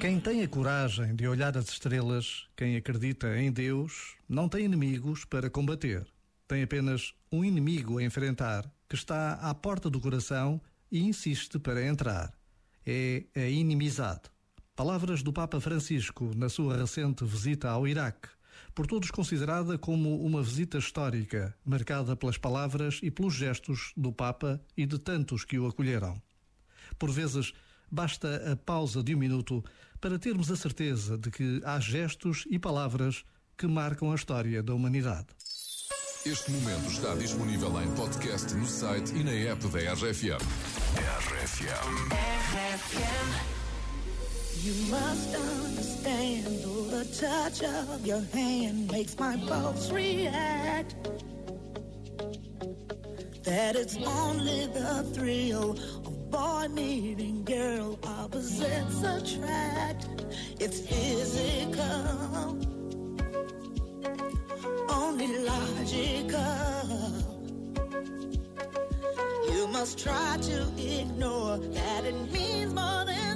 Quem tem a coragem de olhar as estrelas, quem acredita em Deus, não tem inimigos para combater. Tem apenas um inimigo a enfrentar, que está à porta do coração e insiste para entrar. É a inimizade. Palavras do Papa Francisco na sua recente visita ao Iraque, por todos considerada como uma visita histórica, marcada pelas palavras e pelos gestos do Papa e de tantos que o acolheram. Por vezes, basta a pausa de um minuto para termos a certeza de que há gestos e palavras que marcam a história da humanidade. Este momento está disponível em podcast no site e na app da RFM. RFM. You must understand, the touch of your hand makes my pulse react. That it's only the thrill boy meeting girl opposites attract. It's physical, only logical. You must try to ignore that it means more than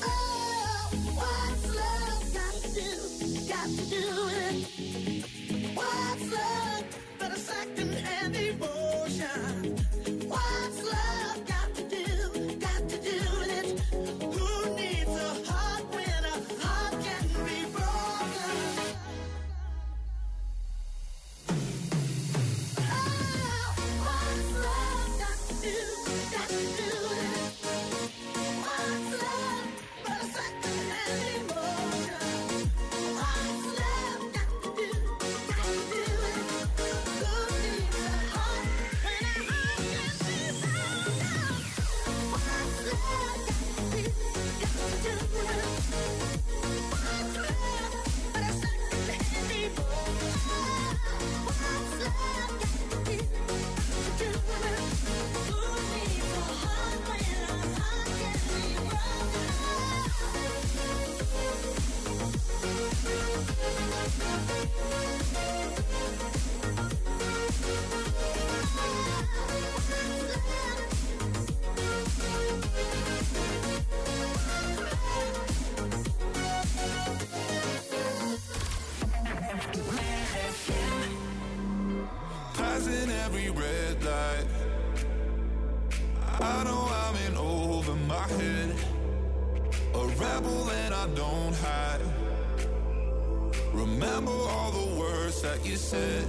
Do? Passing every red light. I know I'm in over my head. A rebel and I don't hide. Remember all the words that you said.